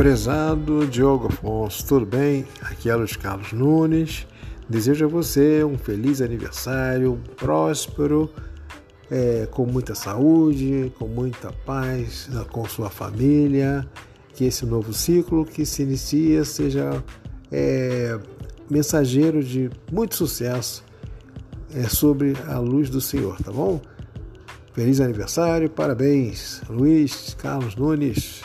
Prezado Diogo Afonso, tudo bem? Aqui é Luiz Carlos Nunes. Desejo a você um feliz aniversário, um próspero, é, com muita saúde, com muita paz, ah, com sua família. Que esse novo ciclo que se inicia seja é, mensageiro de muito sucesso é, sobre a luz do Senhor, tá bom? Feliz aniversário, parabéns, Luiz Carlos Nunes.